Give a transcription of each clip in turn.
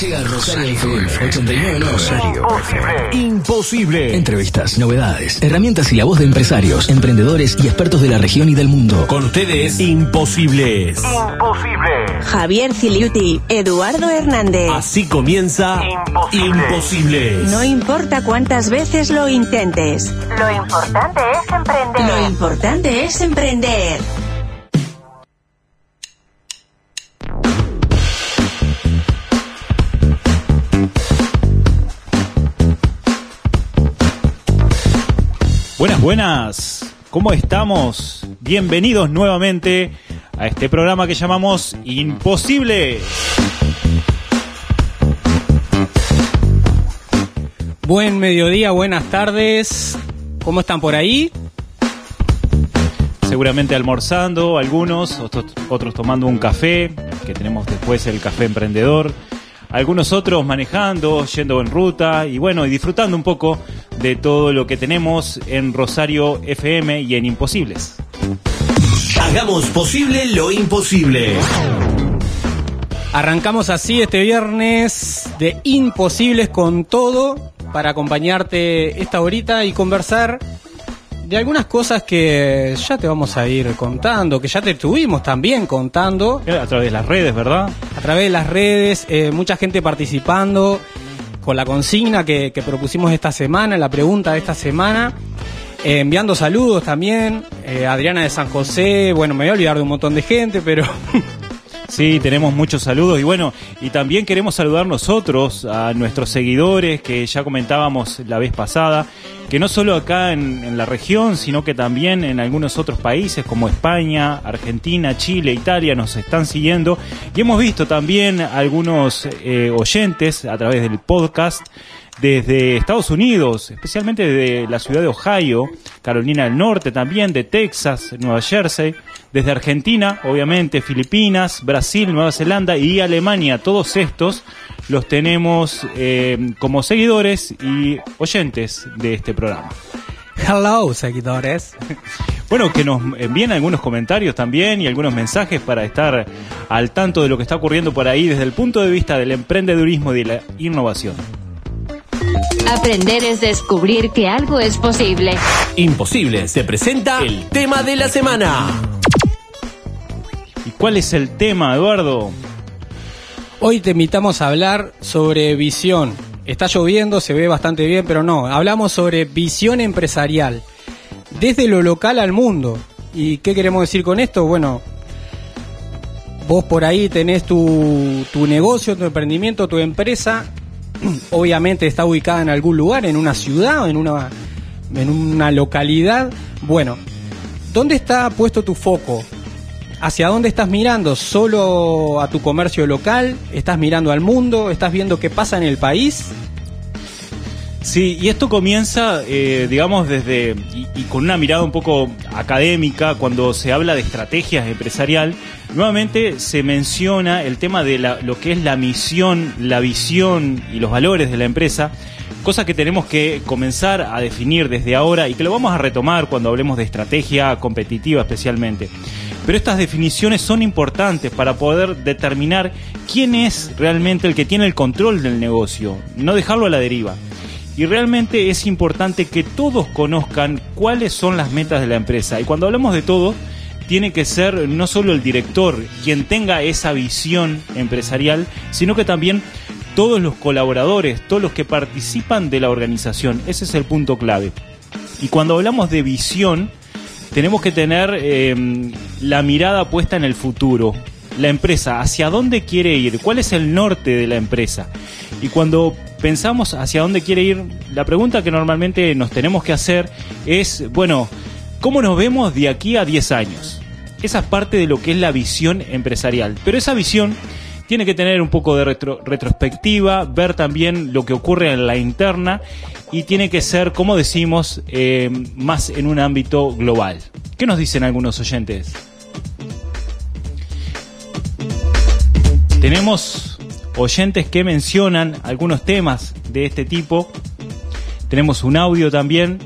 Llega Rosario FM 89 Imposible. Imposible. Entrevistas, novedades, herramientas y la voz de empresarios, emprendedores y expertos de la región y del mundo. Con ustedes, Imposibles. Imposible. Javier Ciliuti, Eduardo Hernández. Así comienza Imposible. Imposibles. No importa cuántas veces lo intentes. Lo importante es emprender. Lo importante es emprender. Buenas, buenas. ¿Cómo estamos? Bienvenidos nuevamente a este programa que llamamos Imposible. Buen mediodía, buenas tardes. ¿Cómo están por ahí? Seguramente almorzando, algunos, otros, otros tomando un café, que tenemos después el café emprendedor. Algunos otros manejando, yendo en ruta y bueno, y disfrutando un poco de todo lo que tenemos en Rosario FM y en Imposibles. Hagamos posible lo imposible. Arrancamos así este viernes de Imposibles con todo para acompañarte esta horita y conversar de algunas cosas que ya te vamos a ir contando, que ya te estuvimos también contando A través de las redes, ¿verdad? a través de las redes, eh, mucha gente participando con la consigna que, que propusimos esta semana, la pregunta de esta semana, eh, enviando saludos también, eh, Adriana de San José, bueno, me voy a olvidar de un montón de gente, pero Sí, tenemos muchos saludos y bueno, y también queremos saludar nosotros a nuestros seguidores que ya comentábamos la vez pasada, que no solo acá en, la región, sino que también en algunos otros países como España, Argentina, Chile, Italia nos están siguiendo. Y hemos visto también algunos eh, oyentes a través del podcast desde Estados Unidos, especialmente de la ciudad de Ohio, Carolina del Norte también, de Texas, Nueva Jersey, desde Argentina, obviamente, Filipinas, Brasil, Nueva Zelanda y Alemania. Todos estos los tenemos eh, como seguidores y oyentes de este programa. hello seguidores. Bueno, que nos envíen algunos comentarios también y algunos mensajes para estar al tanto de lo que está ocurriendo por ahí desde el punto de vista del emprendedurismo y de la innovación. Aprender es descubrir que algo es posible. Imposible se presenta el tema de la semana. ¿Y cuál es el tema, Eduardo? Hoy te invitamos a hablar sobre visión. Está lloviendo, se ve bastante bien, pero no, hablamos sobre visión empresarial, desde lo local al mundo. ¿Y qué queremos decir con esto? Bueno, vos por ahí tenés tu, tu negocio, tu emprendimiento, tu empresa, obviamente está ubicada en algún lugar, en una ciudad, en una, en una localidad. Bueno, ¿dónde está puesto tu foco? ¿Hacia dónde estás mirando? ¿Solo a tu comercio local? ¿Estás mirando al mundo? ¿Estás viendo qué pasa en el país? Sí, y esto comienza, eh, digamos, desde, y, con una mirada un poco académica, cuando se habla de estrategias empresarial, nuevamente se menciona el tema de la- lo que es la misión, la visión y los valores de la empresa, cosa que tenemos que comenzar a definir desde ahora y que lo vamos a retomar cuando hablemos de estrategia competitiva especialmente. Pero estas definiciones son importantes para poder determinar quién es realmente el que tiene el control del negocio, no dejarlo a la deriva. Y realmente es importante que todos conozcan cuáles son las metas de la empresa. Y cuando hablamos de todo, tiene que ser no solo el director quien tenga esa visión empresarial, sino que también todos los colaboradores, todos los que participan de la organización. Ese es el punto clave. Y cuando hablamos de visión, tenemos que tener eh, la mirada puesta en el futuro. La empresa, ¿hacia dónde quiere ir? ¿Cuál es el norte de la empresa? Y cuando pensamos hacia dónde quiere ir, la pregunta que normalmente nos tenemos que hacer es, bueno, ¿cómo nos vemos de aquí a 10 años? Esa es parte de lo que es la visión empresarial. Pero esa visión tiene que tener un poco de retro- retrospectiva, ver también lo que ocurre en la interna y tiene que ser, como decimos, eh, más en un ámbito global. ¿Qué nos dicen algunos oyentes? Tenemos oyentes que mencionan algunos temas de este tipo. Tenemos un audio también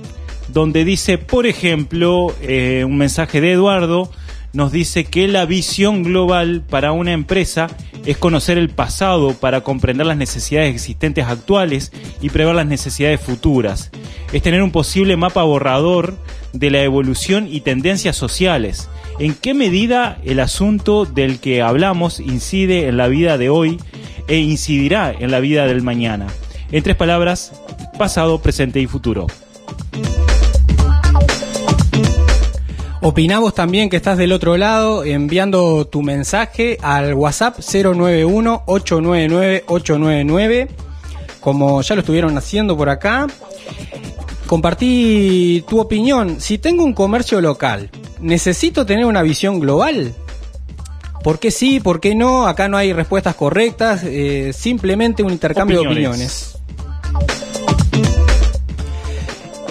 donde dice, por ejemplo, eh, un mensaje de Eduardo nos dice que la visión global para una empresa es conocer el pasado para comprender las necesidades existentes actuales y prever las necesidades futuras. Es tener un posible mapa borrador de la evolución y tendencias sociales. ¿En qué medida el asunto del que hablamos incide en la vida de hoy e incidirá en la vida del mañana? En tres palabras, pasado, presente y futuro. Opinamos también que estás del otro lado enviando tu mensaje al WhatsApp 091-899-899, como ya lo estuvieron haciendo por acá. Compartí tu opinión. Si tengo un comercio local, ¿necesito tener una visión global? ¿Por qué sí? ¿Por qué no? Acá no hay respuestas correctas, eh, simplemente un intercambio Opiniones. de opiniones.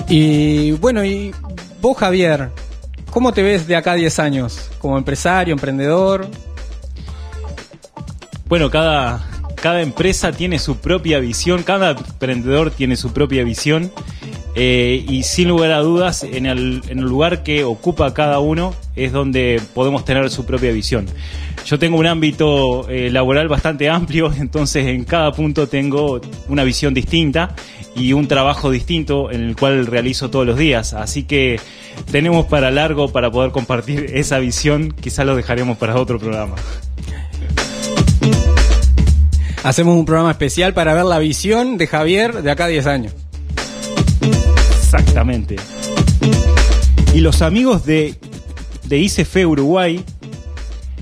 Y bueno, y vos Javier, ¿cómo te ves de acá a 10 años? Como empresario, emprendedor. Bueno, cada, cada empresa tiene su propia visión, cada emprendedor tiene su propia visión eh, y sin lugar a dudas en el, lugar que ocupa cada uno es donde podemos tener su propia visión. Yo tengo un ámbito eh, laboral bastante amplio, entonces en cada punto tengo una visión distinta y un trabajo distinto en el cual realizo todos los días. Así que tenemos para largo para poder compartir esa visión, quizás lo dejaremos para otro programa. Hacemos un programa especial para ver la visión de Javier de acá a 10 años. Exactamente. Y los amigos de, de ICF Uruguay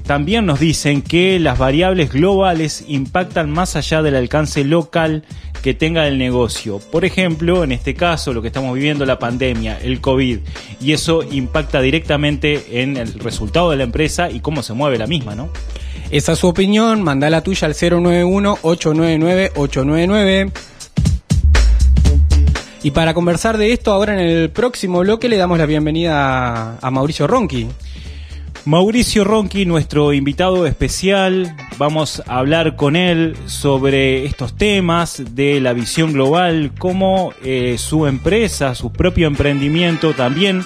también nos dicen que las variables globales impactan más allá del alcance local que tenga el negocio. Por ejemplo, en este caso, lo que estamos viviendo, la pandemia, el COVID, y eso impacta directamente en el resultado de la empresa y cómo se mueve la misma, ¿no? Esa es su opinión, manda la tuya al 091-899-899. Y para conversar de esto, ahora en el próximo bloque le damos la bienvenida a, Mauricio Ronqui. Mauricio Ronqui, nuestro invitado especial, vamos a hablar con él sobre estos temas de la visión global, cómo eh, su empresa, su propio emprendimiento también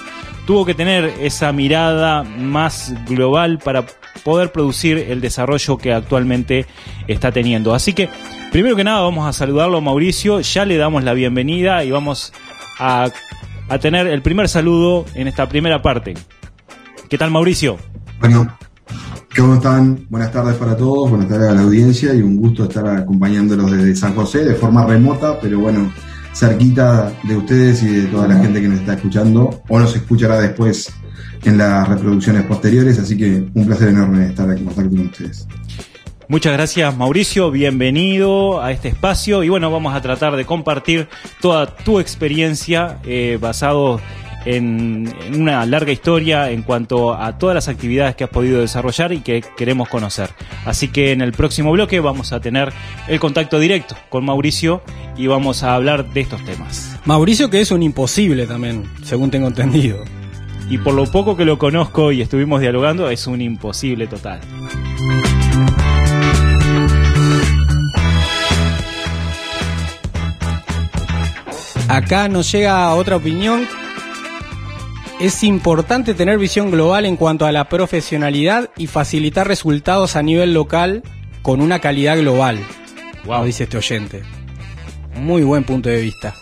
tuvo que tener esa mirada más global para poder producir el desarrollo que actualmente está teniendo. Así que, primero que nada, vamos a saludarlo a Mauricio, ya le damos la bienvenida y vamos a, a tener el primer saludo en esta primera parte. ¿Qué tal, Mauricio? Bueno, ¿cómo están? Buenas tardes para todos, buenas tardes a la audiencia y un gusto estar acompañándolos desde San José de forma remota, pero bueno, cerquita de ustedes y de toda la gente que nos está escuchando o nos escuchará después en las reproducciones posteriores, así que un placer enorme estar en contacto con ustedes. Muchas gracias Mauricio, bienvenido a este espacio y bueno, vamos a tratar de compartir toda tu experiencia eh, basado en, en, una larga historia en cuanto a todas las actividades que has podido desarrollar y que queremos conocer. Así que en el próximo bloque vamos a tener el contacto directo con Mauricio y vamos a hablar de estos temas. Mauricio que es un imposible también, según tengo entendido. Y por lo poco que lo conozco y estuvimos dialogando, es un imposible total. Acá nos llega otra opinión es importante tener visión global en cuanto a la profesionalidad y facilitar resultados a nivel local con una calidad global. Wow, dice este oyente. Muy buen punto de vista.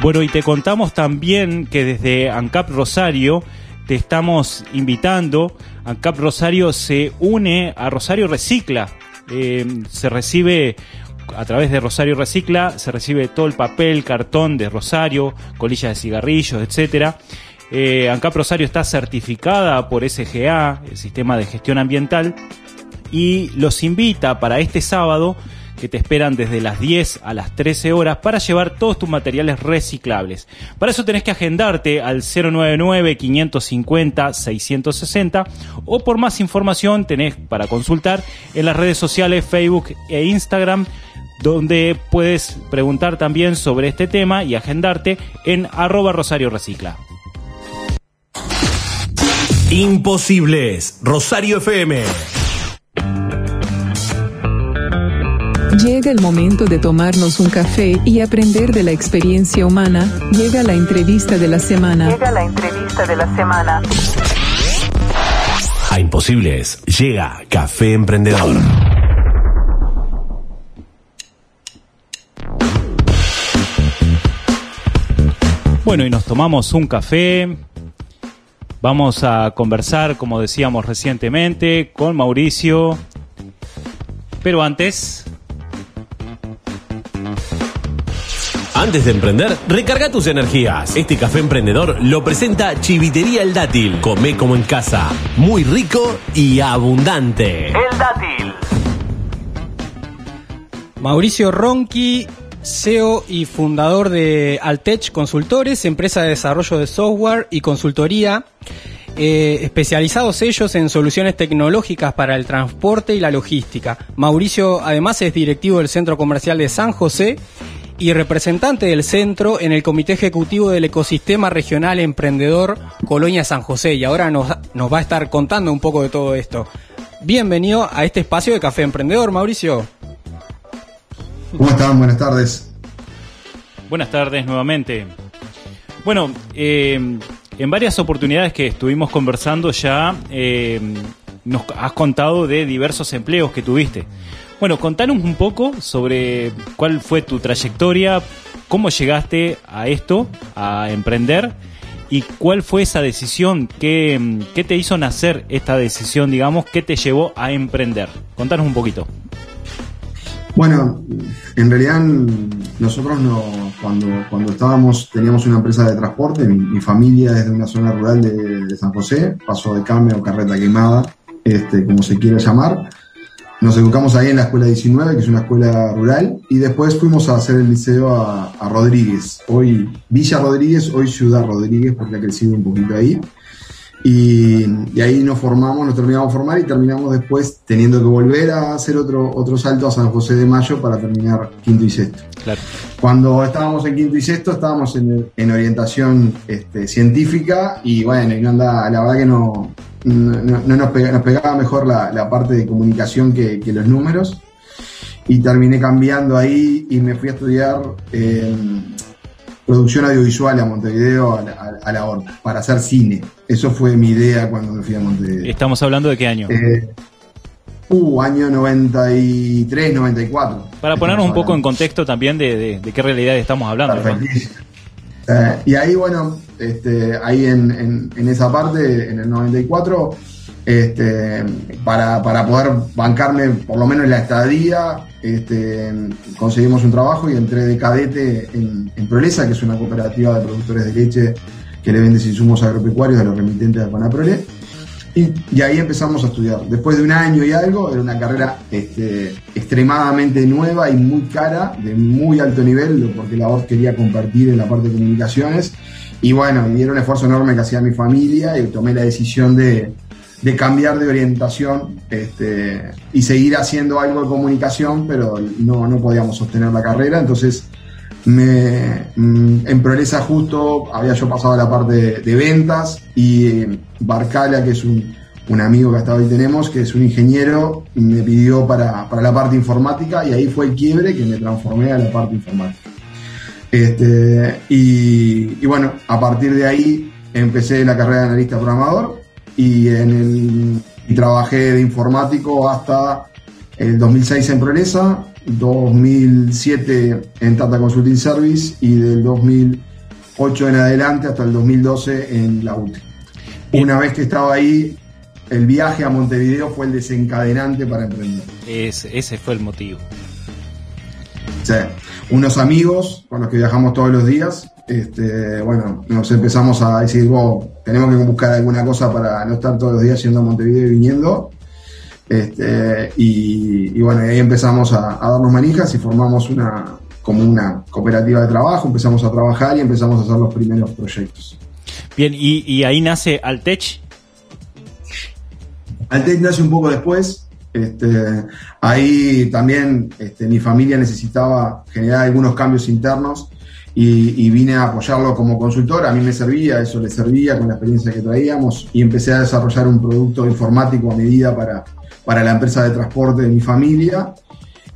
Bueno, y te contamos también que desde ANCAP Rosario te estamos invitando. ANCAP Rosario se une a Rosario Recicla, eh, se recibe a través de Rosario Recicla, se recibe todo el papel, cartón de Rosario, colillas de cigarrillos, etcétera. Eh, ANCAP Rosario está certificada por SGA, el Sistema de Gestión Ambiental, y los invita para este sábado que te esperan desde las 10 a las 13 horas para llevar todos tus materiales reciclables. Para eso tenés que agendarte al 099-550-660 o por más información tenés para consultar en las redes sociales Facebook e Instagram donde puedes preguntar también sobre este tema y agendarte en arroba Rosario Recicla. Imposibles, Rosario FM. Llega el momento de tomarnos un café y aprender de la experiencia humana. Llega la entrevista de la semana. Llega la entrevista de la semana. A Imposibles llega Café Emprendedor. Bueno, y nos tomamos un café. Vamos a conversar, como decíamos recientemente, con Mauricio. Pero antes, Antes de emprender, recarga tus energías. Este café emprendedor lo presenta Chivitería El Dátil. Come como en casa. Muy rico y abundante. El dátil. Mauricio Ronqui, CEO y fundador de Altech Consultores, empresa de desarrollo de software y consultoría, eh, especializados ellos en soluciones tecnológicas para el transporte y la logística. Mauricio además es directivo del Centro Comercial de San José y representante del centro en el Comité Ejecutivo del Ecosistema Regional Emprendedor Colonia San José y ahora nos, nos va a estar contando un poco de todo esto. Bienvenido a este espacio de Café Emprendedor, Mauricio. ¿Cómo están? Buenas tardes. buenas tardes nuevamente. Bueno, eh, en varias oportunidades que estuvimos conversando ya eh, nos has contado de diversos empleos que tuviste. Bueno, contanos un poco sobre cuál fue tu trayectoria, cómo llegaste a esto, a emprender, y cuál fue esa decisión, qué, qué te hizo nacer esta decisión, digamos, qué te llevó a emprender. Contanos un poquito. Bueno, en realidad nosotros no, cuando, cuando estábamos, teníamos una empresa de transporte, mi, mi familia es de una zona rural de, San José, paso de cambio o carreta quemada, este, como se quiera llamar. Nos educamos ahí en la escuela 19, que es una escuela rural, y después fuimos a hacer el liceo a, a Rodríguez, hoy Villa Rodríguez, hoy Ciudad Rodríguez, porque ha crecido un poquito ahí. Y, y ahí nos formamos, nos terminamos de formar y terminamos después teniendo que volver a hacer otro, otro salto a San José de Mayo para terminar quinto y sexto. Claro. Cuando estábamos en quinto y sexto estábamos en, en orientación este, científica y bueno, y no anda, la verdad que no, no, no nos, pega- nos pegaba mejor la, la parte de comunicación que, que los números y terminé cambiando ahí y me fui a estudiar eh, producción audiovisual a Montevideo a la, a- a la Horta, para hacer cine. Eso fue mi idea cuando me fui a Montevideo. Estamos hablando de qué año. Eh, uh, año 93, 94. Para ponernos un poco en contexto también de, de- de qué realidad estamos hablando. ¿no? Eh, y ahí, bueno, este, ahí en, en- en esa parte, en el 94, este, para, para poder bancarme por lo menos la estadía, este, conseguimos un trabajo y entré de cadete en, en Prolesa, que es una cooperativa de productores de leche que le vende insumos agropecuarios a los remitentes de Panaprole. Y, ahí empezamos a estudiar. Después de un año y algo, era una carrera este, extremadamente nueva y muy cara, de muy alto nivel, porque la voz quería compartir en la parte de comunicaciones. Y bueno, y era un esfuerzo enorme que hacía mi familia y tomé la decisión de, de cambiar de orientación este, y seguir haciendo algo de comunicación, pero no, no podíamos sostener la carrera. Entonces, me, mm, en Progresa justo había yo pasado la parte de, ventas y Barcala, que es un, un amigo que hasta hoy tenemos, que es un ingeniero, me pidió para, para la parte informática y ahí fue el quiebre que me transformé a la parte informática. Este, y, y bueno, a partir de ahí empecé la carrera de analista programador y, en el, trabajé de informático hasta el 2006 en Progresa, 2007 en Tata Consulting Service y del 2008 en adelante hasta el 2012 en la UTE. Una vez que estaba ahí, el viaje a Montevideo fue el desencadenante para emprender. Es- ese fue el motivo. Sea, unos amigos con los que viajamos todos los días, este, bueno, nos empezamos a decir, "Wow, tenemos que buscar alguna cosa para no estar todos los días yendo a Montevideo y viniendo. Este, y, y bueno, ahí empezamos a, a darnos manijas y formamos una como una cooperativa de trabajo, empezamos a trabajar y empezamos a hacer los primeros proyectos. Bien, y, y ahí nace Altech. Altec nace un poco después. Este, ahí también este, mi familia necesitaba generar algunos cambios internos y, vine a apoyarlo como consultor. A mí me servía, eso le servía con la experiencia que traíamos y empecé a desarrollar un producto informático a medida para, para la empresa de transporte de mi familia.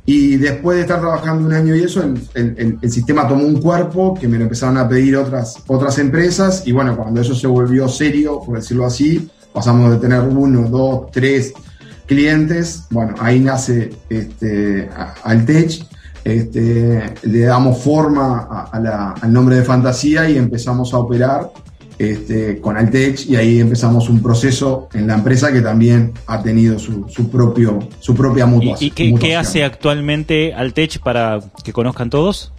Y después de estar trabajando un año y eso, el, el- sistema tomó un cuerpo que me lo empezaron a pedir otras, otras empresas. Y bueno, cuando eso se volvió serio, por decirlo así, pasamos de tener uno, dos, tres clientes. Bueno, ahí nace este, Altech. Este, le damos forma a- a la- al nombre de Fantasía y empezamos a operar este, con Altech y ahí empezamos un proceso en la empresa que también ha tenido su, su propio, su propia ¿Y, mutuación. y qué, hace actualmente Altech para que conozcan todos?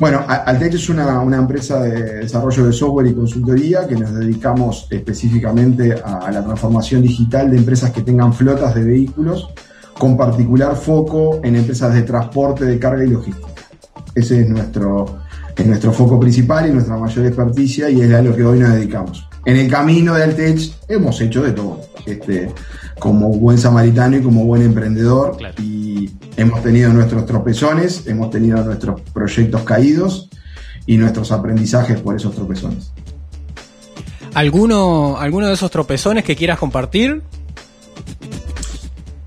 Bueno, Altech es una, una empresa de desarrollo de software y consultoría que nos dedicamos específicamente a, a la transformación digital de empresas que tengan flotas de vehículos, con particular foco en empresas de transporte de carga y logística. Ese es nuestro, es nuestro foco principal y nuestra mayor experticia y es a lo que hoy nos dedicamos. En el camino de Altech hemos hecho de todo, este, como buen samaritano y como buen emprendedor y hemos tenido nuestros tropezones, hemos tenido nuestros proyectos caídos y nuestros aprendizajes por esos tropezones. ¿Alguno, ¿Alguno de esos tropezones que quieras compartir?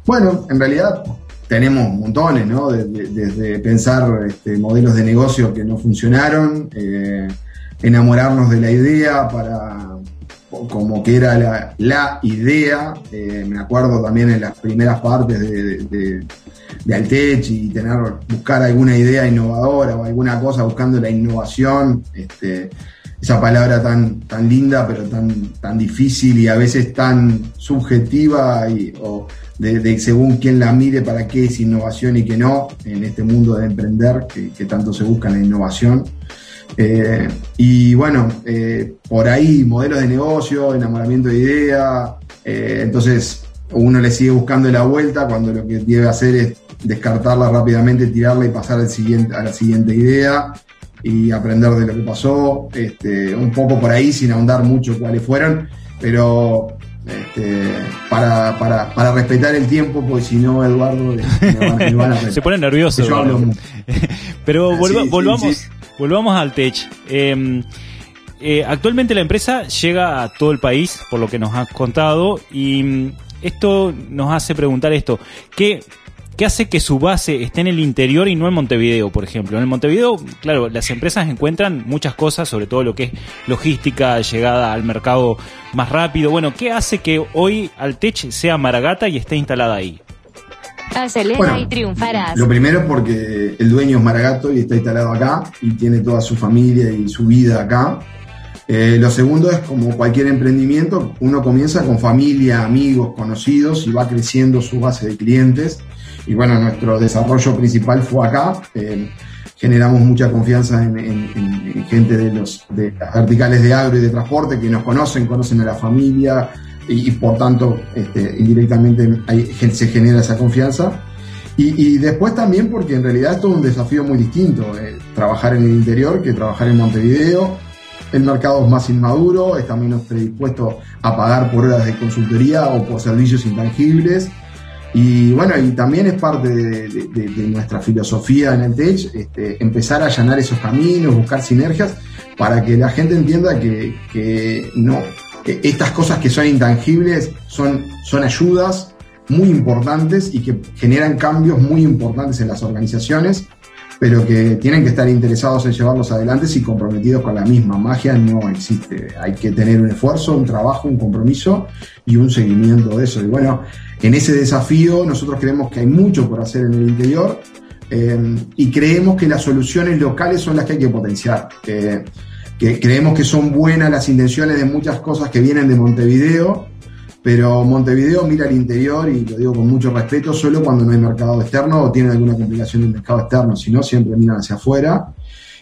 Bueno, en realidad tenemos montones, ¿no? Desde, desde pensar este, modelos de negocio que no funcionaron, eh, enamorarnos de la idea para como que era la, idea. eh, me acuerdo también en las primeras partes de, de, de Altech y tener, buscar alguna idea innovadora o alguna cosa buscando la innovación. Este, esa palabra tan, tan linda, pero tan, tan difícil y a veces tan subjetiva y, o de, según quién la mire para qué es innovación y qué no, en este mundo de emprender que, tanto se busca la innovación. Eh, y bueno, eh, por ahí modelos de negocio, enamoramiento de idea, eh, entonces uno le sigue buscando la vuelta cuando lo que debe hacer es descartarla rápidamente, tirarla y pasar al siguiente, a la siguiente idea y aprender de lo que pasó, este, un poco por ahí sin ahondar mucho cuáles fueron, pero este, para, para, para respetar el tiempo, pues si no, Eduardo, me van, me van a Se pone nervioso. Yo hablo. Pero Sí, volva- sí, volvamos, sí. volvamos al Tech. Eh, eh, actualmente la empresa llega a todo el país, por lo que nos has contado, y mm, esto nos hace preguntar esto. ¿Qué, ¿Qué hace que su base esté en el interior y no en Montevideo, por ejemplo? En el Montevideo, claro, las empresas encuentran muchas cosas, sobre todo lo que es logística, llegada al mercado más rápido. Bueno, ¿qué hace que hoy Altech sea Maragata y esté instalada ahí? Acelera Bueno, y triunfarás. Lo primero porque el dueño es Maragato y está instalado acá y tiene toda su familia y su vida acá. Eh, lo segundo es como cualquier emprendimiento, uno comienza con familia, amigos, conocidos y va creciendo su base de clientes. Y bueno, nuestro desarrollo principal fue acá. Eh, generamos mucha confianza en, en- en- en gente de, los, de las verticales de agro y de transporte que nos conocen, conocen a la familia y, por tanto este, indirectamente se genera esa confianza. Y, después también porque en realidad es todo un desafío muy distinto, eh, trabajar en el interior que trabajar en Montevideo. El mercado es más inmaduro, está menos predispuesto a pagar por horas de consultoría o por servicios intangibles. Y bueno, y también es parte de, nuestra filosofía en el Tech, este, empezar a allanar esos caminos, buscar sinergias, para que la gente entienda que, que no, estas cosas que son intangibles son, son ayudas muy importantes y que generan cambios muy importantes en las organizaciones, pero que tienen que estar interesados en llevarlos adelante y comprometidos con la misma. Magia no existe. Hay que tener un esfuerzo, un trabajo, un compromiso y un seguimiento de eso. Y bueno, en ese desafío nosotros creemos que hay mucho por hacer en el interior eh, y creemos que las soluciones locales son las que hay que potenciar. Que creemos que son buenas las intenciones de muchas cosas que vienen de Montevideo, pero Montevideo mira al interior y lo digo con mucho respeto solo cuando no hay mercado externo o tiene alguna complicación del mercado externo, si no siempre miran hacia afuera.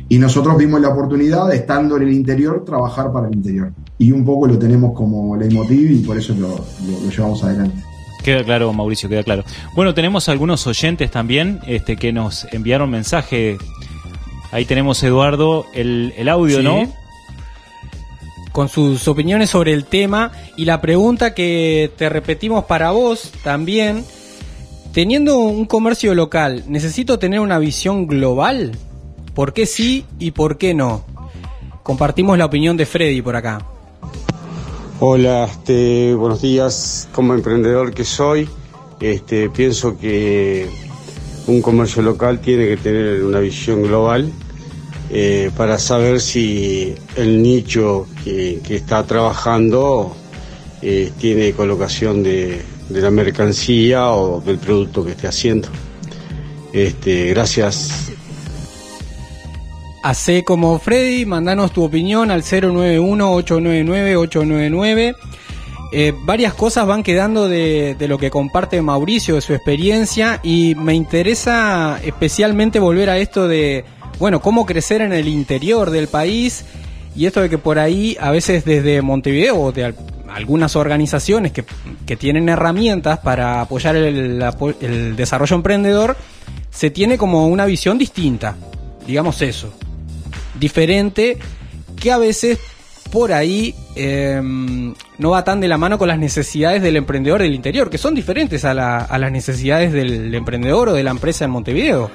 Y nosotros vimos la oportunidad de, estando en el interior, trabajar para el interior. Y un poco lo tenemos como leitmotiv y por eso lo llevamos adelante. Queda claro, Mauricio, queda claro. Bueno, tenemos algunos oyentes también este, que nos enviaron mensaje. Ahí tenemos, Eduardo, el, el audio, Sí. ¿no? con sus opiniones sobre el tema y la pregunta que te repetimos para vos también. Teniendo un comercio local, ¿necesito tener una visión global? ¿Por qué sí y por qué no? Compartimos la opinión de Freddy por acá. Hola, este, buenos días. Como emprendedor que soy, este, pienso que un comercio local tiene que tener una visión global eh, para saber si el nicho que, está trabajando eh, tiene colocación de, de la mercancía o del producto que esté haciendo. Este, gracias. Hacé como Freddy, mandanos tu opinión al 091-899-899. Eh, varias cosas van quedando de, lo que comparte Mauricio, de su experiencia, y me interesa especialmente volver a esto de, bueno, cómo crecer en el interior del país, y esto de que por ahí, a veces desde Montevideo o de al- algunas organizaciones que, que tienen herramientas para apoyar el, el desarrollo emprendedor, se tiene como una visión distinta, digamos eso diferente que a veces por ahí eh, no va tan de la mano con las necesidades del emprendedor del interior, que son diferentes a, la- a las necesidades del emprendedor o de la empresa en Montevideo.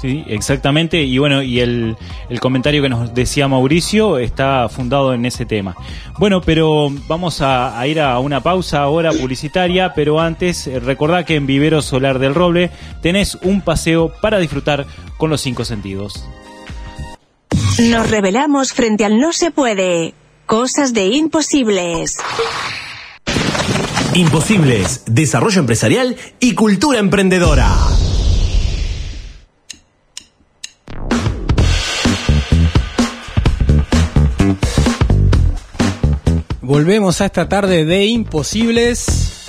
Sí, exactamente. Y bueno, y el, el comentario que nos decía Mauricio está fundado en ese tema. Bueno, pero vamos a, a ir a una pausa ahora publicitaria, pero antes eh, recordá que en Vivero Solar del Roble tenés un paseo para disfrutar con los cinco sentidos. Nos revelamos frente al no se puede. Cosas de imposibles. Imposibles, desarrollo empresarial y cultura emprendedora. Volvemos a esta tarde de imposibles.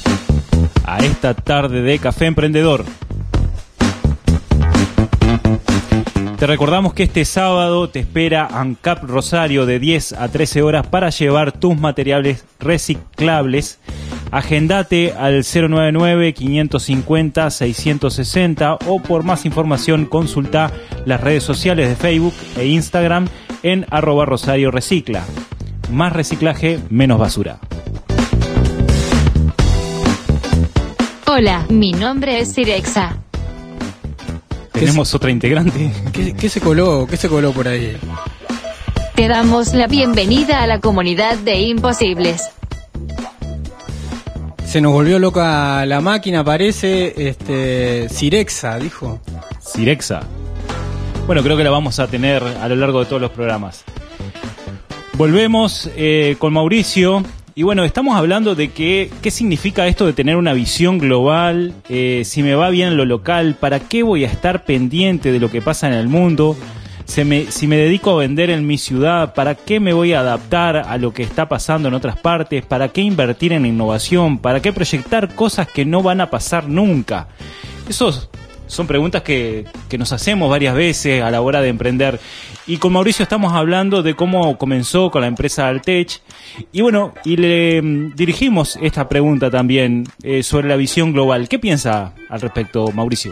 A esta tarde de Café Emprendedor. Te recordamos que este sábado te espera ANCAP Rosario de 10 a 13 horas para llevar tus materiales reciclables. Agendate al 099-550-660 o por más información consulta las redes sociales de Facebook e Instagram en arroba Rosario Recicla. Más reciclaje, menos basura. Hola, mi nombre es Sirexa. Tenemos otra integrante. ¿Qué, qué se coló? ¿Qué se coló por ahí? Te damos la bienvenida a la comunidad de Imposibles. Se nos volvió loca la máquina, parece. Este, Cirexa, dijo. Cirexa. Bueno, creo que la vamos a tener a lo largo de todos los programas. Volvemos eh, con Mauricio. Y bueno, estamos hablando de que, qué significa esto de tener una visión global, eh, si me va bien en lo local, para qué voy a estar pendiente de lo que pasa en el mundo, se me- si me dedico a vender en mi ciudad, para qué me voy a adaptar a lo que está pasando en otras partes, para qué invertir en innovación, para qué proyectar cosas que no van a pasar nunca. Esos son preguntas que, que nos hacemos varias veces a la hora de emprender. Y con Mauricio estamos hablando de cómo comenzó con la empresa Altech. Y bueno, y le mm, dirigimos esta pregunta también eh, sobre la visión global. ¿Qué piensa al respecto, Mauricio?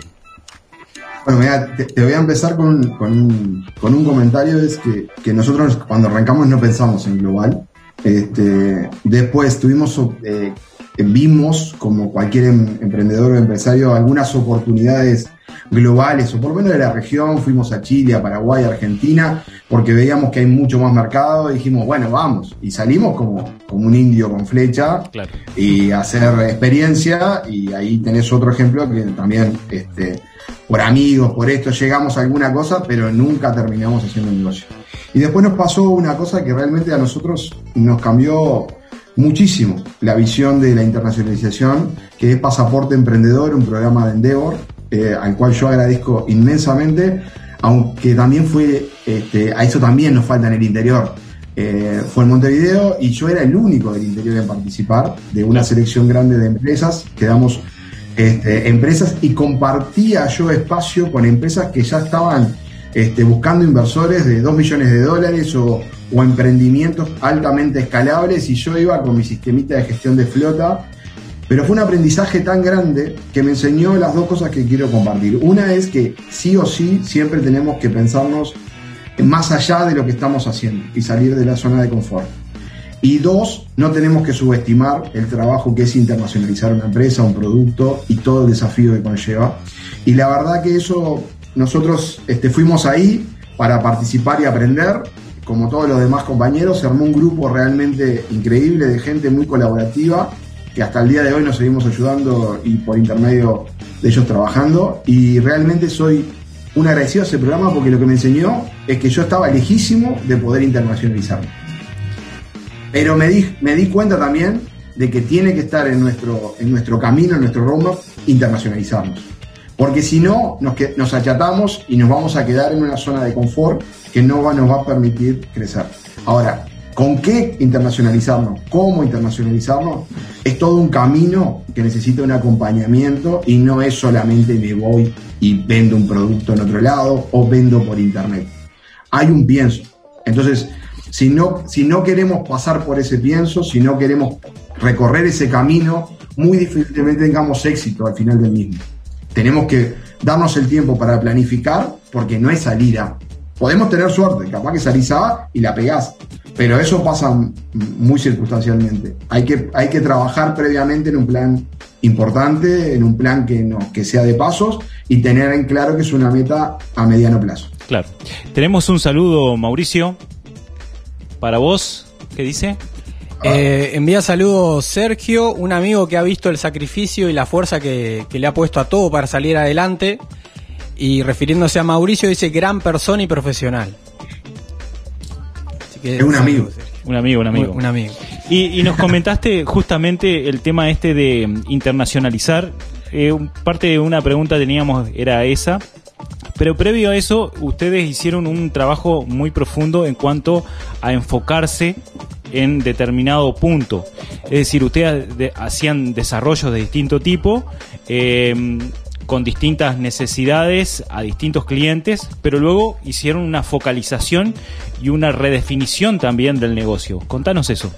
Bueno, te, voy a empezar con, con un comentario, es que, que nosotros cuando arrancamos no pensamos en global. Este, después tuvimos, eh, vimos, como cualquier em- emprendedor o empresario, algunas oportunidades globales, o por lo menos de la región, fuimos a Chile, a Paraguay, a Argentina, porque veíamos que hay mucho más mercado, y dijimos, bueno, vamos, y salimos como, como un indio con flecha, Claro. y hacer experiencia y ahí tenés otro ejemplo que también este, por amigos, por esto llegamos a alguna cosa, pero nunca terminamos haciendo un negocio. Y después nos pasó una cosa que realmente a nosotros nos cambió muchísimo la visión de la internacionalización, que es Pasaporte Emprendedor, un programa de Endeavor, eh, al cual yo agradezco inmensamente, aunque también fue, este, a eso también nos falta en el interior. Eh, fue en Montevideo y yo era el único del interior en participar de una selección grande de empresas. Quedamos este, empresas y compartía yo espacio con empresas que ya estaban este, buscando inversores de 2 millones de dólares o, o emprendimientos altamente escalables y yo iba con mi sistemita de gestión de flota. Pero fue un aprendizaje tan grande que me enseñó las dos cosas que quiero compartir. Una es que sí o sí siempre tenemos que pensarnos más allá de lo que estamos haciendo y salir de la zona de confort. Y dos, no tenemos que subestimar el trabajo que es internacionalizar una empresa, un producto y todo el desafío que conlleva. Y la verdad que eso, nosotros este, fuimos ahí para participar y aprender. Como todos los demás compañeros, se armó un grupo realmente increíble de gente muy colaborativa que hasta el día de hoy nos seguimos ayudando y por intermedio de ellos trabajando. Y realmente soy un agradecido a ese programa porque lo que me enseñó es que yo estaba lejísimo de poder internacionalizarme. Pero me di, me di cuenta también de que tiene que estar en nuestro, en nuestro camino, en nuestro roadmap, internacionalizarnos. Porque si no, nos, nos achatamos y nos vamos a quedar en una zona de confort que no nos va a permitir crecer. Ahora, ¿con qué internacionalizarnos? ¿Cómo internacionalizarnos? Es todo un camino que necesita un acompañamiento y no es solamente me voy y vendo un producto en otro lado o vendo por internet. Hay un pienso. Entonces, si no, si no queremos pasar por ese pienso, si no queremos recorrer ese camino, muy difícilmente tengamos éxito al final del mismo. Tenemos que darnos el tiempo para planificar, porque no es salir a. Podemos tener suerte, capaz que salís a y la pegás, pero eso pasa muy circunstancialmente. Hay que, hay que trabajar previamente en un plan importante, en un plan que, no, que sea de pasos y tener en claro que es una meta a mediano plazo. Claro. Tenemos un saludo, Mauricio, para vos. ¿Qué dice? Eh, envía saludos Sergio, un amigo que ha visto el sacrificio y la fuerza que, que le ha puesto a todo para salir adelante. Y refiriéndose a Mauricio, dice gran persona y profesional. Que- Es un amigo. Un amigo, un amigo. Un amigo. Y, y nos comentaste justamente el tema este de mm, internacionalizar. Eh, parte de una pregunta teníamos era esa. Pero previo a eso, ustedes hicieron un trabajo muy profundo en cuanto a enfocarse en determinado punto. Es decir, ustedes de- hacían desarrollos de distinto tipo, eh, con distintas necesidades a distintos clientes, pero luego hicieron una focalización y una redefinición también del negocio. Contanos eso.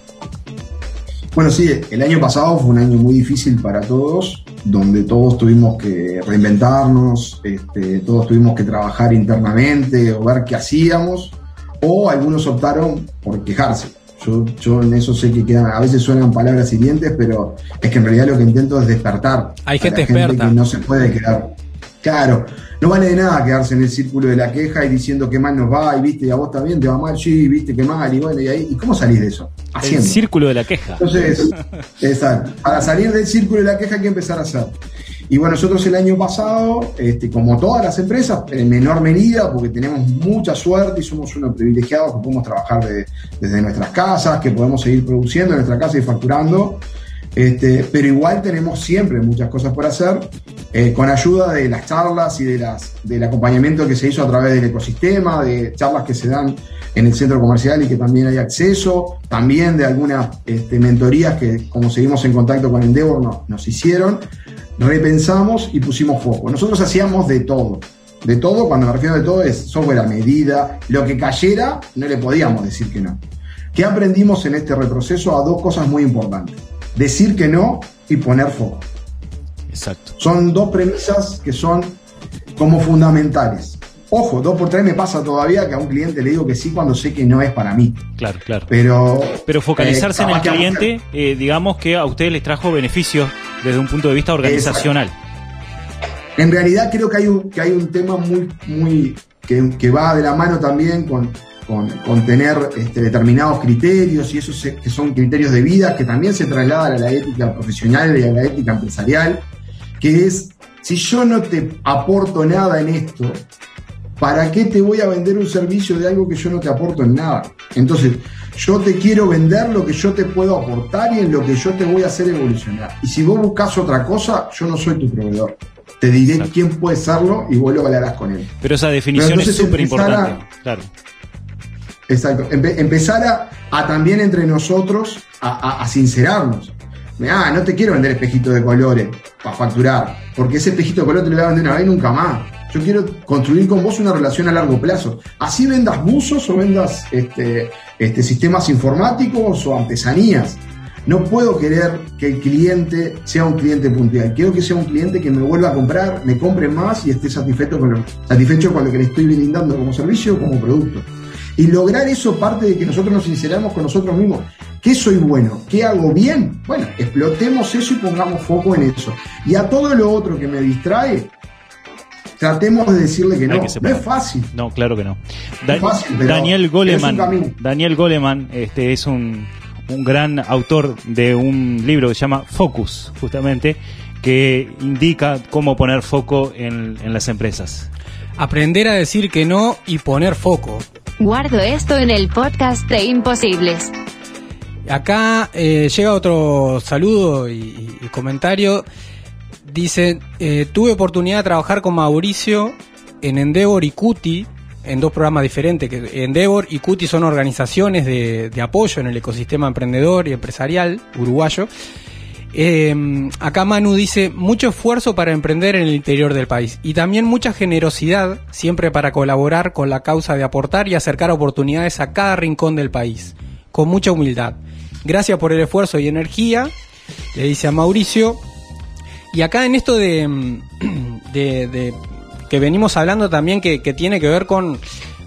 Bueno, sí, el año pasado fue un año muy difícil para todos, donde todos tuvimos que reinventarnos, este, todos tuvimos que trabajar internamente o ver qué hacíamos, o algunos optaron por quejarse. Yo, yo en eso sé que quedan, a veces suenan palabras hirientes, pero es que en realidad lo que intento es despertar. Hay a gente la gente experta. que no se puede quedar. Claro, no vale de nada quedarse en el círculo de la queja y diciendo que mal nos va, y viste, y a vos también te va mal, sí, viste, que mal, y bueno, y ahí, ¿y cómo salís de eso? El Haciendo. círculo de la queja. Entonces, exacto. Para salir del círculo de la queja hay que empezar a hacer. Y bueno, nosotros el año pasado, este, como todas las empresas, en menor medida, porque tenemos mucha suerte y somos unos privilegiados que podemos trabajar de- desde nuestras casas, que podemos seguir produciendo en nuestra casa y facturando. Este, pero igual tenemos siempre muchas cosas por hacer, eh, con ayuda de las charlas y de las, del acompañamiento que se hizo a través del ecosistema, de charlas que se dan en el centro comercial y que también hay acceso, también de algunas este, mentorías que como seguimos en contacto con Endeavor no- nos hicieron, repensamos y pusimos foco. Nosotros hacíamos de todo. De todo, cuando me refiero de todo, es software a medida. Lo que cayera, no le podíamos decir que no. ¿Qué aprendimos en este reproceso? A dos cosas muy importantes. Decir que no y poner foco. Exacto. Son dos premisas que son como fundamentales. Ojo, dos por tres me pasa todavía que a un cliente le digo que sí cuando sé que no es para mí. Claro, claro. Pero, Pero focalizarse eh, en el cliente, eh, digamos que a ustedes les trajo beneficios desde un punto de vista organizacional. En realidad creo que hay un, que hay un tema muy, muy que, que va de la mano también con, con, con tener este, determinados criterios y esos se- que son criterios de vida que también se trasladan a la ética profesional y a la ética empresarial, que es, si yo no te aporto nada en esto, ¿para qué te voy a vender un servicio de algo que yo no te aporto en nada? Entonces, yo te quiero vender lo que yo te puedo aportar y en lo que yo te voy a hacer evolucionar. Y si vos buscas otra cosa, yo no soy tu proveedor. Te diré quién puede serlo y vos lo hablarás con él. Pero esa definición Pero es súper importante. Claro. Exacto. Empe- empezar a, a también entre nosotros a, a- a sincerarnos. Ah, no te quiero vender espejitos de colores para facturar, porque ese espejito de color te lo voy a vender una vez y nunca más. Yo quiero construir con vos una relación a largo plazo. Así vendas buzos o vendas este, este, sistemas informáticos o artesanías. No puedo querer que el cliente sea un cliente puntual. Quiero que sea un cliente que me vuelva a comprar, me compre más y esté satisfecho con lo, satisfecho con lo que le estoy brindando como servicio o como producto. Y lograr eso parte de que nosotros nos sinceramos con nosotros mismos. ¿Qué soy bueno? ¿Qué hago bien? Bueno, explotemos eso y pongamos foco en eso. Y a todo lo otro que me distrae, tratemos de decirle que no. que no es fácil. No, claro que no. Da- fácil, pero- Daniel pero es un Goleman. Daniel Goleman este, es un, un gran autor de un libro que se llama Focus, justamente, que indica cómo poner foco en, en las empresas. Aprender a decir que no y poner foco. Guardo esto en el podcast de Imposibles. Acá eh, llega otro saludo y, y comentario. Dice, eh, tuve oportunidad de trabajar con Mauricio en Endeavor y Cuti, en dos programas diferentes. Que Endeavor y Cuti son organizaciones de, de apoyo en el ecosistema emprendedor y empresarial uruguayo. Eh, acá Manu dice, mucho esfuerzo para emprender en el interior del país y también mucha generosidad siempre para colaborar con la causa de aportar y acercar oportunidades a cada rincón del país, con mucha humildad. Gracias por el esfuerzo y energía, le dice a Mauricio. Y acá en esto de, de, que venimos hablando también que, que tiene que ver con,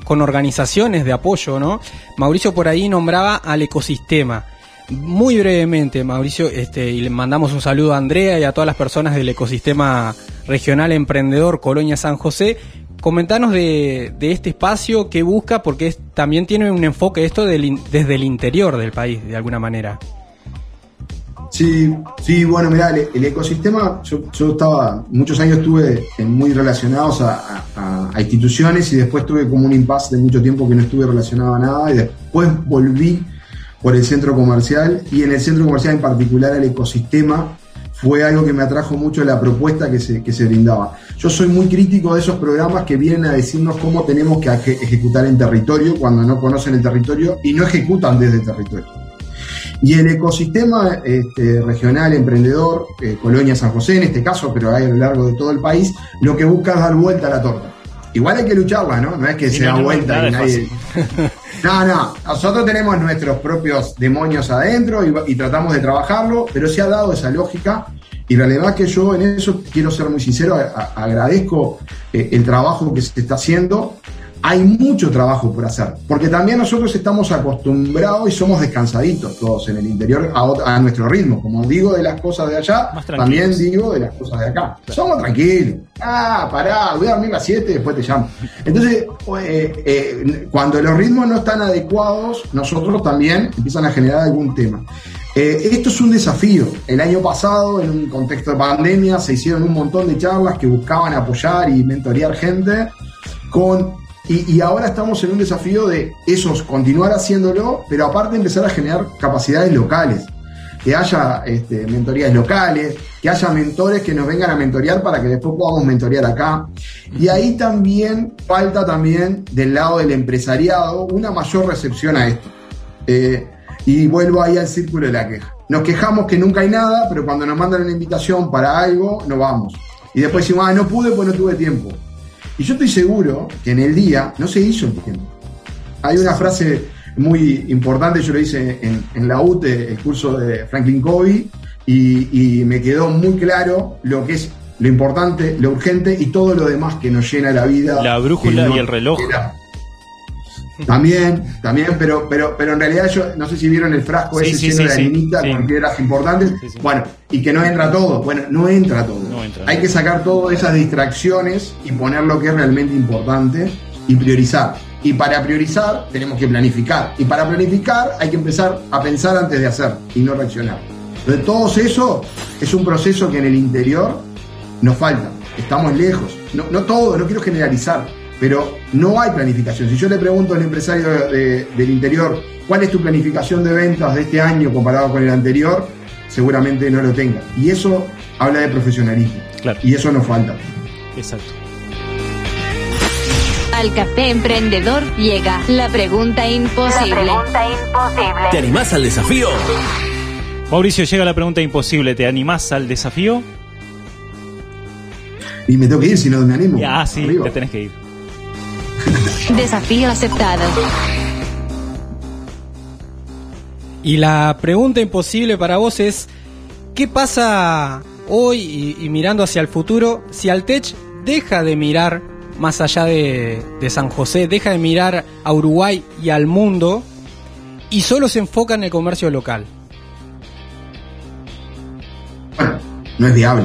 organizaciones de apoyo, ¿no? Mauricio por ahí nombraba al ecosistema. Muy brevemente, Mauricio, este, y le mandamos un saludo a Andrea y a todas las personas del ecosistema regional emprendedor Colonia San José. Comentanos de, este espacio que busca, porque es- también tiene un enfoque esto del desde el interior del país, de alguna manera. Sí, sí, bueno, mirá, el, el ecosistema, yo, yo estaba, muchos años estuve muy relacionados a, instituciones y después tuve como un impasse de mucho tiempo que no estuve relacionado a nada y después volví por el centro comercial y en el centro comercial en particular el ecosistema fue algo que me atrajo mucho la propuesta que se, que se brindaba. Yo soy muy crítico de esos programas que vienen a decirnos cómo tenemos que eje- ejecutar en territorio cuando no conocen el territorio y no ejecutan desde el territorio. Y el ecosistema este, regional emprendedor, eh, Colonia San José en este caso, pero hay a lo largo de todo el país, lo que busca es dar vuelta a la torta. Igual hay que lucharla, ¿no? No es que se no, da vuelta y nadie. No, no. Nosotros tenemos nuestros propios demonios adentro y, y tratamos de trabajarlo, pero se ha dado esa lógica. Y la verdad que yo en eso quiero ser muy sincero, a- a- agradezco eh, el trabajo que se está haciendo. Hay mucho trabajo por hacer, porque también nosotros estamos acostumbrados y somos descansaditos todos en el interior a, nuestro ritmo. Como digo de las cosas de allá, también digo de las cosas de acá. Somos tranquilos. Ah, pará, voy a dormir a las 7 después te llamo. Entonces, eh, eh, cuando los ritmos no están adecuados, nosotros también empiezan a generar algún tema. Eh, esto es un desafío. El año pasado, en un contexto de pandemia, se hicieron un montón de charlas que buscaban apoyar y mentorear gente con y, ahora estamos en un desafío de esos continuar haciéndolo, pero aparte empezar a generar capacidades locales. Que haya este, mentorías locales, que haya mentores que nos vengan a mentorear para que después podamos mentorear acá. Y ahí también falta también del lado del empresariado una mayor recepción a esto. Eh, y vuelvo ahí al círculo de la queja. Nos quejamos que nunca hay nada, pero cuando nos mandan una invitación para algo, no vamos. Y después decimos, ah, no pude pues no tuve tiempo. Y yo estoy seguro que en el día no se hizo el tiempo. Hay una frase muy importante, yo lo hice en, en la UTE, el curso de Franklin Covey, y, y me quedó muy claro lo que es lo importante, lo urgente y todo lo demás que nos llena la vida. La brújula no y el reloj. era. También, también, pero, pero, pero en realidad yo no sé si vieron el frasco Sí, ese sí, lleno sí, de sí, harinita sí. con piedras importantes. Bueno, y que no entra todo. Bueno, no entra todo. No entra. Hay que sacar todas esas distracciones y poner lo que es realmente importante y priorizar. Y para priorizar tenemos que planificar. Y para planificar hay que empezar a pensar antes de hacer y no reaccionar. Entonces, todo eso es un proceso que en el interior nos falta. Estamos lejos. No, no todo, no quiero generalizar, pero no hay planificación. Si yo le pregunto al empresario de- del interior cuál es tu planificación de ventas de este año comparado con el anterior, seguramente no lo tenga. Y eso habla de profesionalismo. Claro. Y eso nos falta. Exacto. Al café emprendedor llega la pregunta La imposible. pregunta imposible. ¿Te animás al desafío? Mauricio, llega la pregunta imposible. ¿Te animás al desafío? Y me tengo que ir si no me animo. Ah, sí, Arriba. te tenés que ir. Desafío aceptado. Y la pregunta imposible para vos es, ¿qué pasa hoy y, y mirando hacia el futuro si Altech deja de mirar más allá de, de San José, deja de mirar a Uruguay y al mundo y solo se enfoca en el comercio local? Bueno, no es viable.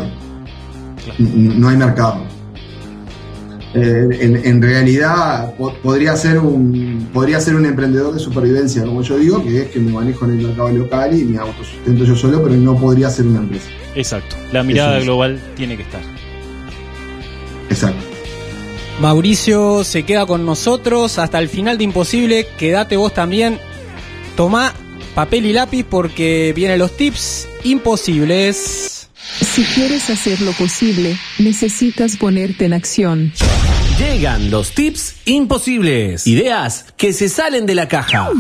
No hay mercado. Eh, en, en realidad po- podría ser un podría ser un emprendedor de supervivencia, como yo digo, que es que me manejo en el mercado local y me autosustento yo solo, pero no podría ser una empresa. Exacto. La mirada Eso es. global tiene que estar. Exacto. Mauricio se queda con nosotros hasta el final de Imposible. Quédate vos también. Tomá papel y lápiz porque vienen los tips imposibles. Si quieres hacer lo posible, necesitas ponerte en acción. Llegan los tips imposibles. Ideas que se salen de la caja.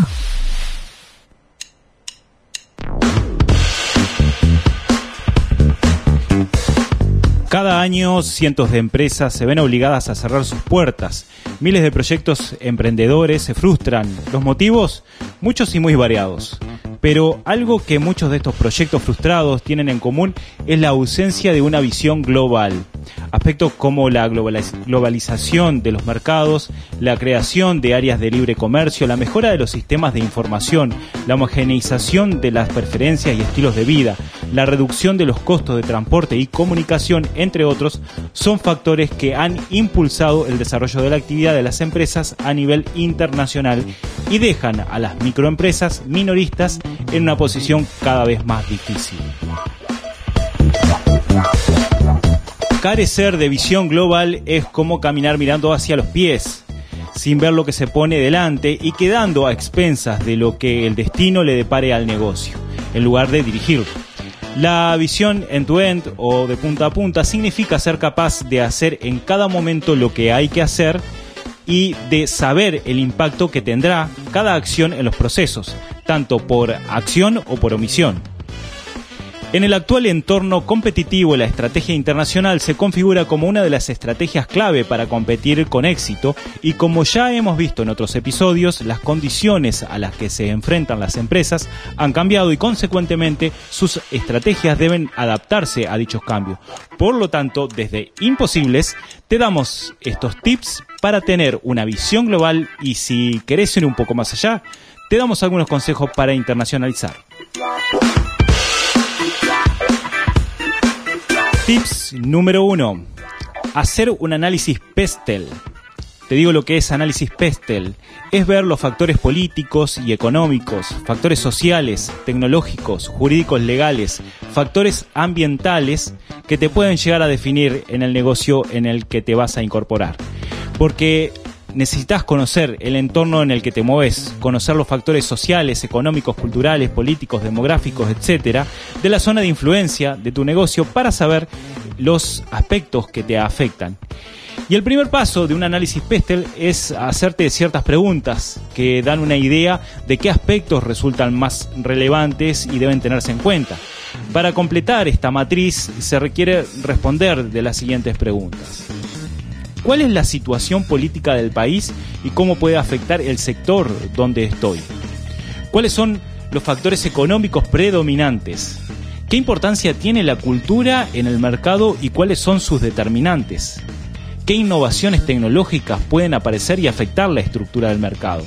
Cada año cientos de empresas se ven obligadas a cerrar sus puertas. Miles de proyectos emprendedores se frustran. Los motivos, muchos y muy variados. Pero algo que muchos de estos proyectos frustrados tienen en común es la ausencia de una visión global. Aspectos como la globaliz- globalización de los mercados, la creación de áreas de libre comercio, la mejora de los sistemas de información, la homogeneización de las preferencias y estilos de vida, la reducción de los costos de transporte y comunicación, entre otros, son factores que han impulsado el desarrollo de la actividad de las empresas a nivel internacional y dejan a las microempresas minoristas en una posición cada vez más difícil. Carecer de visión global es como caminar mirando hacia los pies, sin ver lo que se pone delante y quedando a expensas de lo que el destino le depare al negocio, en lugar de dirigirlo. La visión end-to-end o de punta a punta significa ser capaz de hacer en cada momento lo que hay que hacer y de saber el impacto que tendrá cada acción en los procesos, tanto por acción o por omisión. En el actual entorno competitivo, la estrategia internacional se configura como una de las estrategias clave para competir con éxito y como ya hemos visto en otros episodios, las condiciones a las que se enfrentan las empresas han cambiado y consecuentemente sus estrategias deben adaptarse a dichos cambios. Por lo tanto, desde Imposibles te damos estos tips para tener una visión global y si querés ir un poco más allá, te damos algunos consejos para internacionalizar. Tips número uno. Hacer un análisis PESTEL. Te digo lo que es análisis PESTEL. Es ver los factores políticos y económicos, factores sociales, tecnológicos, jurídicos legales, factores ambientales que te pueden llegar a definir en el negocio en el que te vas a incorporar. Porque necesitas conocer el entorno en el que te mueves, conocer los factores sociales, económicos, culturales, políticos, demográficos, etcétera, de la zona de influencia de tu negocio para saber los aspectos que te afectan. Y el primer paso de un análisis PESTEL es hacerte ciertas preguntas que dan una idea de qué aspectos resultan más relevantes y deben tenerse en cuenta. Para completar esta matriz se requiere responder de las siguientes preguntas. ¿Cuál es la situación política del país y cómo puede afectar el sector donde estoy? ¿Cuáles son los factores económicos predominantes? ¿Qué importancia tiene la cultura en el mercado y cuáles son sus determinantes? ¿Qué innovaciones tecnológicas pueden aparecer y afectar la estructura del mercado?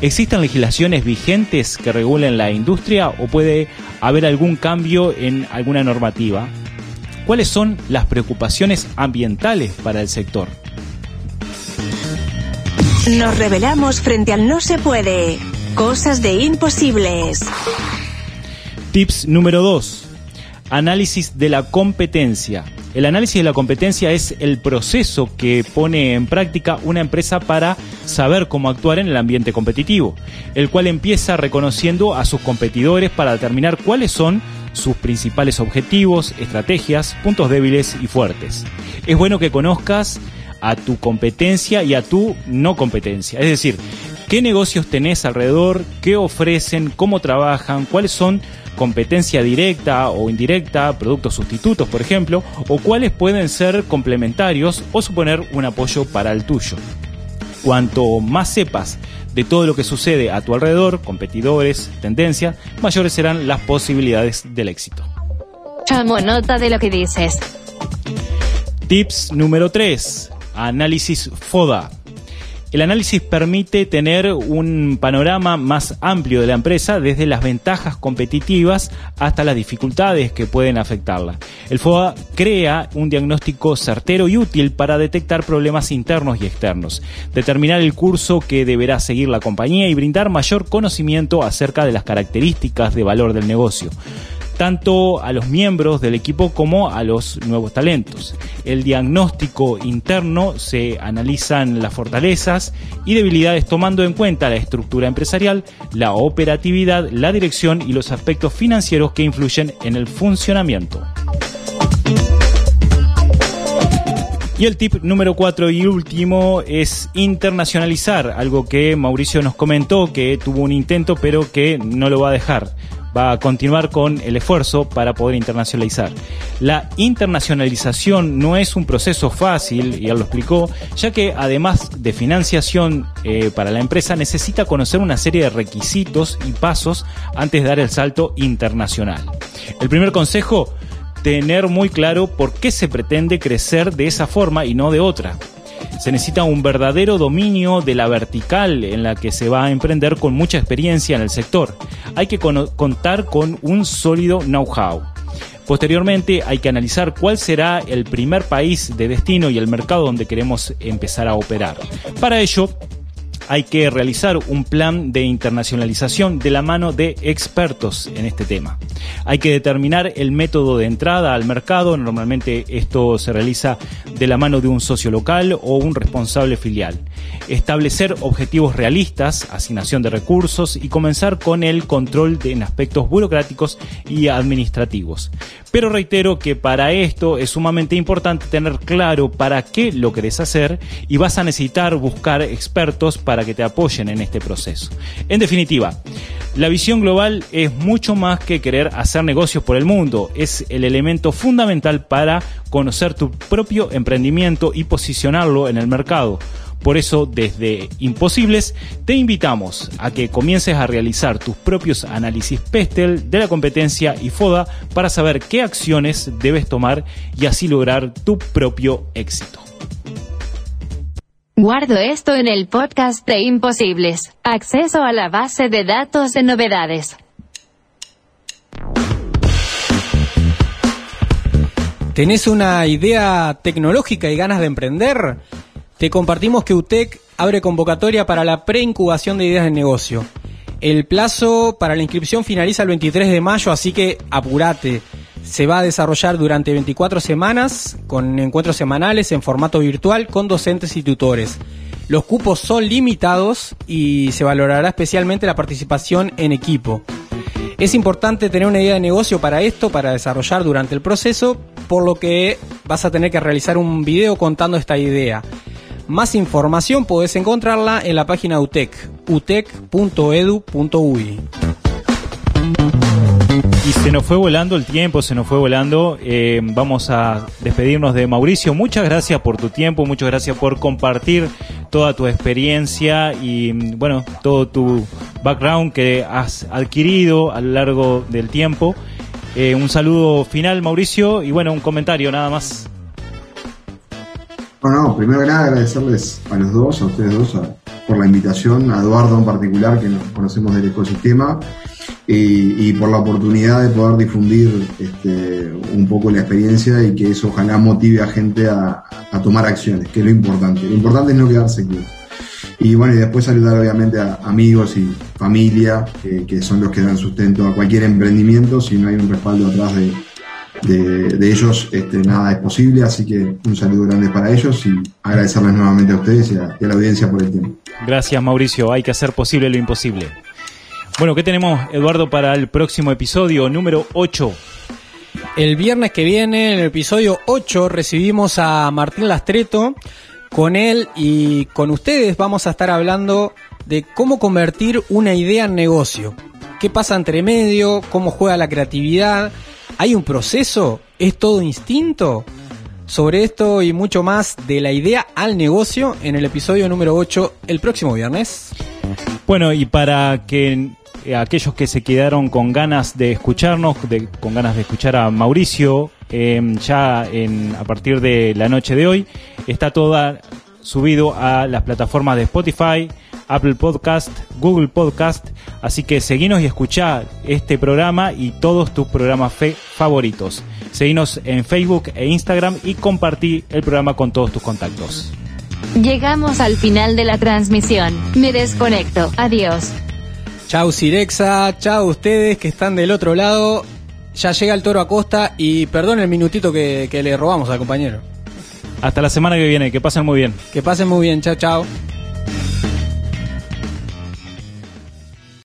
¿Existen legislaciones vigentes que regulen la industria o puede haber algún cambio en alguna normativa? ¿Cuáles son las preocupaciones ambientales para el sector? Nos revelamos frente al no se puede. Cosas de imposibles. Tips número 2. Análisis de la competencia. El análisis de la competencia es el proceso que pone en práctica una empresa para saber cómo actuar en el ambiente competitivo, el cual empieza reconociendo a sus competidores para determinar cuáles son sus principales objetivos, estrategias, puntos débiles y fuertes. Es bueno que conozcas a tu competencia y a tu no competencia, es decir, qué negocios tenés alrededor, qué ofrecen, cómo trabajan, cuáles son competencia directa o indirecta, productos sustitutos, por ejemplo, o cuáles pueden ser complementarios o suponer un apoyo para el tuyo. Cuanto más sepas de todo lo que sucede a tu alrededor, competidores, tendencias, mayores serán las posibilidades del éxito. Tomo nota de lo que dices. Tips número 3. Análisis FODA. El análisis permite tener un panorama más amplio de la empresa desde las ventajas competitivas hasta las dificultades que pueden afectarla. El FOA crea un diagnóstico certero y útil para detectar problemas internos y externos, determinar el curso que deberá seguir la compañía y brindar mayor conocimiento acerca de las características de valor del negocio tanto a los miembros del equipo como a los nuevos talentos. El diagnóstico interno se analizan las fortalezas y debilidades tomando en cuenta la estructura empresarial, la operatividad, la dirección y los aspectos financieros que influyen en el funcionamiento. Y el tip número cuatro y último es internacionalizar, algo que Mauricio nos comentó que tuvo un intento pero que no lo va a dejar a continuar con el esfuerzo para poder internacionalizar. La internacionalización no es un proceso fácil, y él lo explicó, ya que además de financiación eh, para la empresa necesita conocer una serie de requisitos y pasos antes de dar el salto internacional. El primer consejo, tener muy claro por qué se pretende crecer de esa forma y no de otra se necesita un verdadero dominio de la vertical en la que se va a emprender con mucha experiencia en el sector. Hay que contar con un sólido know-how. Posteriormente hay que analizar cuál será el primer país de destino y el mercado donde queremos empezar a operar. Para ello, hay que realizar un plan de internacionalización de la mano de expertos en este tema. Hay que determinar el método de entrada al mercado, normalmente esto se realiza de la mano de un socio local o un responsable filial. Establecer objetivos realistas, asignación de recursos y comenzar con el control en aspectos burocráticos y administrativos. Pero reitero que para esto es sumamente importante tener claro para qué lo querés hacer y vas a necesitar buscar expertos para que te apoyen en este proceso. En definitiva, la visión global es mucho más que querer hacer negocios por el mundo, es el elemento fundamental para conocer tu propio emprendimiento y posicionarlo en el mercado. Por eso, desde Imposibles, te invitamos a que comiences a realizar tus propios análisis PESTEL de la competencia y FODA para saber qué acciones debes tomar y así lograr tu propio éxito. Guardo esto en el podcast de Imposibles. Acceso a la base de datos de novedades. ¿Tenés una idea tecnológica y ganas de emprender? Te compartimos que UTEC abre convocatoria para la preincubación de ideas de negocio. El plazo para la inscripción finaliza el 23 de mayo, así que apurate. Se va a desarrollar durante 24 semanas con encuentros semanales en formato virtual con docentes y tutores. Los cupos son limitados y se valorará especialmente la participación en equipo. Es importante tener una idea de negocio para esto, para desarrollar durante el proceso, por lo que vas a tener que realizar un video contando esta idea. Más información podés encontrarla en la página UTEC, utec.edu.uy. Y se nos fue volando el tiempo, se nos fue volando. Eh, vamos a despedirnos de Mauricio. Muchas gracias por tu tiempo, muchas gracias por compartir toda tu experiencia y bueno, todo tu background que has adquirido a lo largo del tiempo. Eh, un saludo final, Mauricio, y bueno, un comentario nada más. Bueno, primero que nada agradecerles a los dos, a ustedes dos, por la invitación, a Eduardo en particular, que nos conocemos del ecosistema, y, por la oportunidad de poder difundir este, un poco la experiencia y que eso ojalá motive a gente a, tomar acciones, que es lo importante. Lo importante es no quedarse quieto. Y bueno, y después saludar obviamente a amigos y familia, que son los que dan sustento a cualquier emprendimiento, si no hay un respaldo atrás de, de, ellos este, nada es posible, así que un saludo grande para ellos y agradecerles nuevamente a ustedes y a, la audiencia por el tiempo. Gracias Mauricio, hay que hacer posible lo imposible. Bueno, ¿qué tenemos Eduardo para el próximo episodio número 8? El viernes que viene, en el episodio 8, recibimos a Martín Lastreto. Con él y con ustedes vamos a estar hablando de cómo convertir una idea en negocio. ¿Qué pasa entre medio? ¿Cómo juega la creatividad? ¿Hay un proceso? ¿Es todo instinto? Sobre esto y mucho más de la idea al negocio en el episodio número 8 el próximo viernes. Bueno, y para que aquellos que se quedaron con ganas de escucharnos, con ganas de escuchar a Mauricio, em, ya a partir de la noche de hoy, está toda subido a las plataformas de Spotify, Apple Podcast, Google Podcast. Así que seguinos y escuchá este programa y todos tus programas fe favoritos. Seguinos en Facebook e Instagram y compartí el programa con todos tus contactos. Llegamos al final de la transmisión. Me desconecto. Adiós. Chau Cirexa, chau ustedes que están del otro lado. Ya llega el toro a costa y perdón el minutito que, que le robamos al compañero. Hasta la semana que viene, que pasen muy bien. Que pasen muy bien, chao, chao.